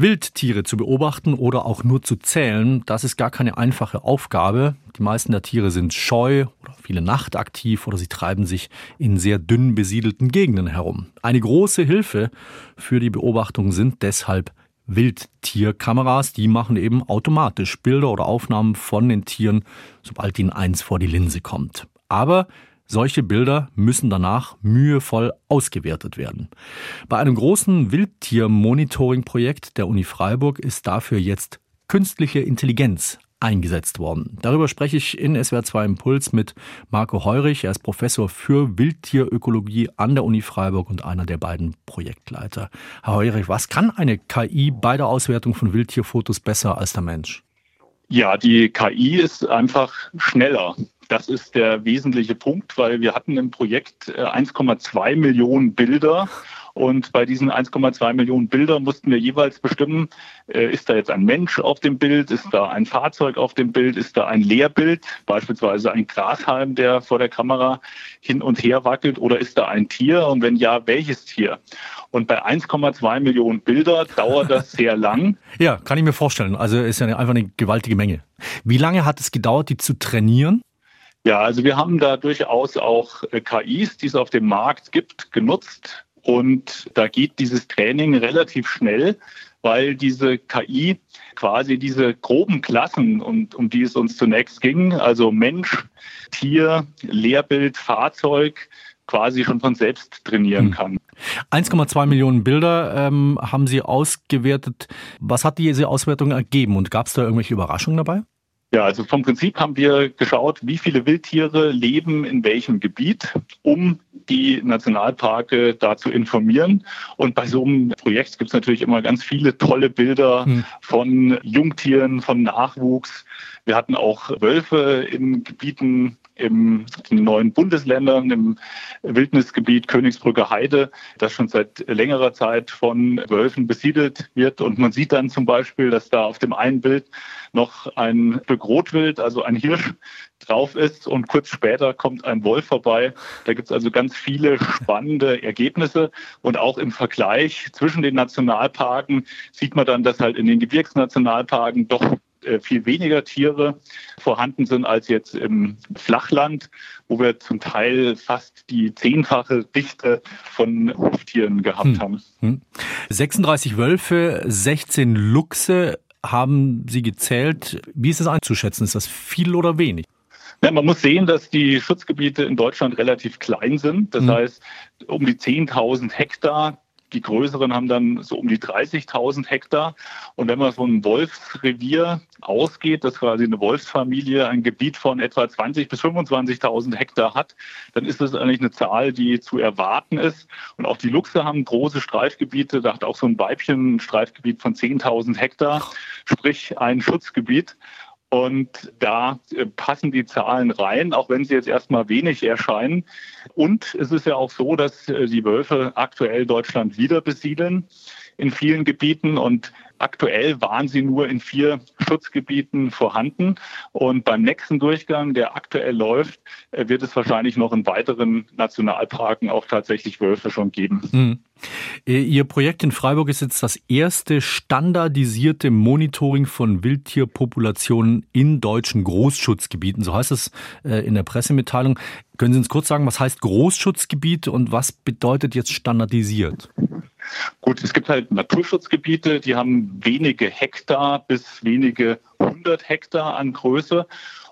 Wildtiere zu beobachten oder auch nur zu zählen, das ist gar keine einfache Aufgabe. Die meisten der Tiere sind scheu oder viele nachtaktiv oder sie treiben sich in sehr dünn besiedelten Gegenden herum. Eine große Hilfe für die Beobachtung sind deshalb Wildtierkameras, die machen eben automatisch Bilder oder Aufnahmen von den Tieren, sobald ihnen eins vor die Linse kommt. Aber solche Bilder müssen danach mühevoll ausgewertet werden. Bei einem großen Wildtier-Monitoring-Projekt der Uni Freiburg ist dafür jetzt künstliche Intelligenz eingesetzt worden. Darüber spreche ich in SWR 2 Impuls mit Marco Heurich. Er ist Professor für Wildtierökologie an der Uni Freiburg und einer der beiden Projektleiter. Herr Heurich, was kann eine KI bei der Auswertung von Wildtierfotos besser als der Mensch? Ja, die KI ist einfach schneller. Das ist der wesentliche Punkt, weil wir hatten im Projekt 1,2 äh, Millionen Bilder und bei diesen 1,2 Millionen Bildern mussten wir jeweils bestimmen, äh, ist da jetzt ein Mensch auf dem Bild, ist da ein Fahrzeug auf dem Bild, ist da ein Leerbild, beispielsweise ein Grashalm, der vor der Kamera hin und her wackelt, oder ist da ein Tier? Und wenn ja, welches Tier? Und bei 1,2 Millionen Bilder dauert das sehr lang. Ja, kann ich mir vorstellen. Also ist ja einfach eine gewaltige Menge. Wie lange hat es gedauert, die zu trainieren? Ja, also wir haben da durchaus auch äh, KIs, die es auf dem Markt gibt, genutzt. Und da geht dieses Training relativ schnell, weil diese KI quasi diese groben Klassen, und, um die es uns zunächst ging, also Mensch, Tier, Lehrbild, Fahrzeug, quasi schon von selbst trainieren hm. kann. 1,2 Millionen Bilder ähm, haben Sie ausgewertet. Was hat diese Auswertung ergeben und gab es da irgendwelche Überraschungen dabei? Ja, also vom Prinzip haben wir geschaut, wie viele Wildtiere leben in welchem Gebiet, um die Nationalparke da zu informieren. Und bei so einem Projekt gibt es natürlich immer ganz viele tolle Bilder hm. von Jungtieren, von Nachwuchs. Wir hatten auch Wölfe in Gebieten im, in neuen Bundesländern, im Wildnisgebiet Königsbrücke Heide, das schon seit längerer Zeit von Wölfen besiedelt wird. Und man sieht dann zum Beispiel, dass da auf dem einen Bild noch ein Stück Rotwild, also ein Hirsch, drauf ist und kurz später kommt ein Wolf vorbei. Da gibt es also ganz viele spannende Ergebnisse und auch im Vergleich zwischen den Nationalparken sieht man dann, dass halt in den Gebirgsnationalparken doch viel weniger Tiere vorhanden sind als jetzt im Flachland, wo wir zum Teil fast die zehnfache Dichte von Huftieren gehabt hm. haben. 36 hm. Wölfe, 16 Luchse haben Sie gezählt. Wie ist es einzuschätzen? Ist das viel oder wenig? Ja, man muss sehen, dass die Schutzgebiete in Deutschland relativ klein sind. Das mhm. heißt, um die 10.000 Hektar die größeren haben dann so um die 30.000 Hektar. Und wenn man von einem Wolfsrevier ausgeht, dass quasi eine Wolfsfamilie ein Gebiet von etwa 20.000 bis 25.000 Hektar hat, dann ist das eigentlich eine Zahl, die zu erwarten ist. Und auch die Luchse haben große Streifgebiete. Da hat auch so ein Weibchen ein Streifgebiet von 10.000 Hektar, sprich ein Schutzgebiet. Und da äh, passen die Zahlen rein, auch wenn sie jetzt erstmal wenig erscheinen. Und es ist ja auch so, dass äh, die Wölfe aktuell Deutschland wieder besiedeln in vielen Gebieten und aktuell waren sie nur in vier Schutzgebieten vorhanden. Und beim nächsten Durchgang, der aktuell läuft, äh, wird es wahrscheinlich noch in weiteren Nationalparken auch tatsächlich Wölfe schon geben. Mhm. Ihr Projekt in Freiburg ist jetzt das erste standardisierte Monitoring von Wildtierpopulationen in deutschen Großschutzgebieten. So heißt es äh, in der Pressemitteilung. Können Sie uns kurz sagen, was heißt Großschutzgebiet und was bedeutet jetzt standardisiert? Gut, es gibt halt Naturschutzgebiete, die haben wenige Hektar bis wenige hundert Hektar an Größe.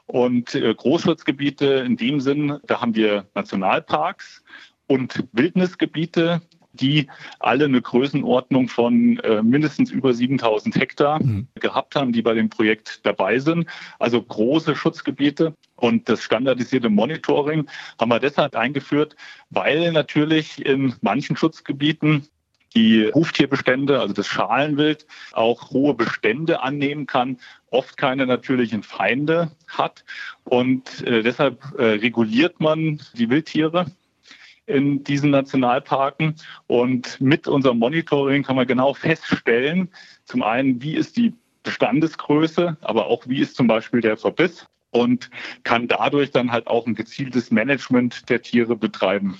Und äh, Großschutzgebiete in dem Sinn, da haben wir Nationalparks und Wildnisgebiete, die alle eine Größenordnung von äh, mindestens über 7000 Hektar mhm. gehabt haben, die bei dem Projekt dabei sind. Also große Schutzgebiete. Und das standardisierte Monitoring haben wir deshalb eingeführt, weil natürlich in manchen Schutzgebieten die Huftierbestände, also das Schalenwild, auch hohe Bestände annehmen kann, oft keine natürlichen Feinde hat. Und äh, deshalb äh, reguliert man die Wildtiere in diesen Nationalparken. Und mit unserem Monitoring kann man genau feststellen, zum einen, wie ist die Bestandesgröße, aber auch wie ist zum Beispiel der Verbiss und kann dadurch dann halt auch ein gezieltes Management der Tiere betreiben.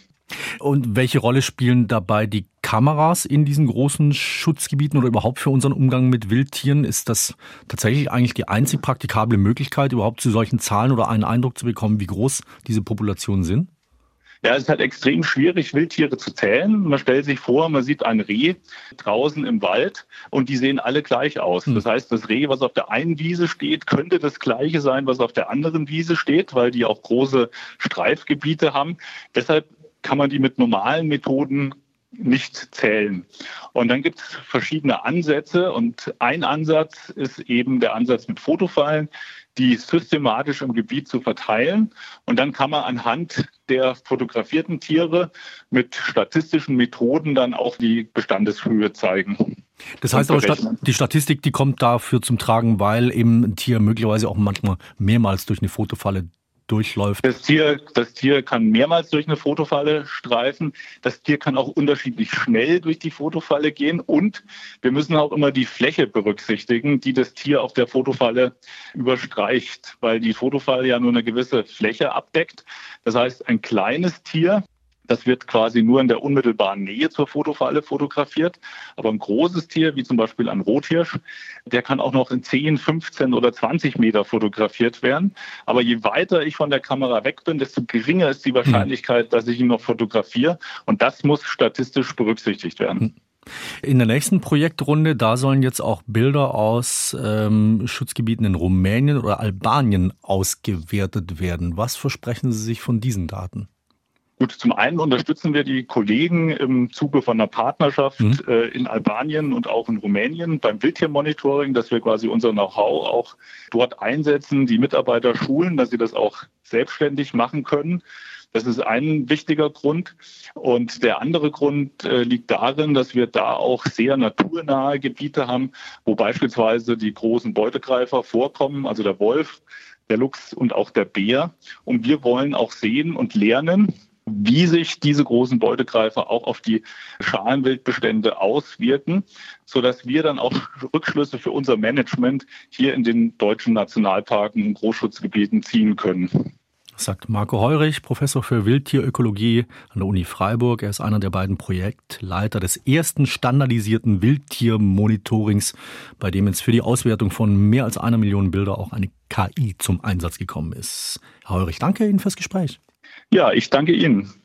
Und welche Rolle spielen dabei die Kameras in diesen großen Schutzgebieten oder überhaupt für unseren Umgang mit Wildtieren? Ist das tatsächlich eigentlich die einzig praktikable Möglichkeit, überhaupt zu solchen Zahlen oder einen Eindruck zu bekommen, wie groß diese Populationen sind? Ja, es ist halt extrem schwierig, Wildtiere zu zählen. Man stellt sich vor, man sieht ein Reh draußen im Wald und die sehen alle gleich aus. Hm. Das heißt, das Reh, was auf der einen Wiese steht, könnte das gleiche sein, was auf der anderen Wiese steht, weil die auch große Streifgebiete haben. Deshalb kann man die mit normalen Methoden nicht zählen. Und dann gibt es verschiedene Ansätze und ein Ansatz ist eben der Ansatz mit Fotofallen, die systematisch im Gebiet zu verteilen. Und dann kann man anhand der fotografierten Tiere mit statistischen Methoden dann auch die Bestandeshöhe zeigen. Das heißt aber, die Statistik, die kommt dafür zum Tragen, weil eben ein Tier möglicherweise auch manchmal mehrmals durch eine Fotofalle durchläuft. Das Tier, das Tier kann mehrmals durch eine Fotofalle streifen. Das Tier kann auch unterschiedlich schnell durch die Fotofalle gehen. Und wir müssen auch immer die Fläche berücksichtigen, die das Tier auf der Fotofalle überstreicht, weil die Fotofalle ja nur eine gewisse Fläche abdeckt. Das heißt, ein kleines Tier das wird quasi nur in der unmittelbaren Nähe zur Fotofalle fotografiert. Aber ein großes Tier, wie zum Beispiel ein Rothirsch, der kann auch noch in 10, 15 oder 20 Meter fotografiert werden. Aber je weiter ich von der Kamera weg bin, desto geringer ist die Wahrscheinlichkeit, dass ich ihn noch fotografiere. Und das muss statistisch berücksichtigt werden. In der nächsten Projektrunde, da sollen jetzt auch Bilder aus ähm, Schutzgebieten in Rumänien oder Albanien ausgewertet werden. Was versprechen Sie sich von diesen Daten? Gut, zum einen unterstützen wir die Kollegen im Zuge von einer Partnerschaft mhm. äh, in Albanien und auch in Rumänien beim Wildtiermonitoring, dass wir quasi unser Know-how auch dort einsetzen, die Mitarbeiter schulen, dass sie das auch selbstständig machen können. Das ist ein wichtiger Grund. Und der andere Grund äh, liegt darin, dass wir da auch sehr naturnahe Gebiete haben, wo beispielsweise die großen Beutegreifer vorkommen, also der Wolf, der Luchs und auch der Bär. Und wir wollen auch sehen und lernen, wie sich diese großen Beutegreifer auch auf die Schalenwildbestände auswirken, sodass wir dann auch Rückschlüsse für unser Management hier in den deutschen Nationalparken und Großschutzgebieten ziehen können. Sagt Marco Heurich, Professor für Wildtierökologie an der Uni Freiburg. Er ist einer der beiden Projektleiter des ersten standardisierten Wildtiermonitorings, bei dem jetzt für die Auswertung von mehr als einer Million Bilder auch eine KI zum Einsatz gekommen ist. Herr Heurich, danke Ihnen fürs Gespräch. Ja, ich danke Ihnen.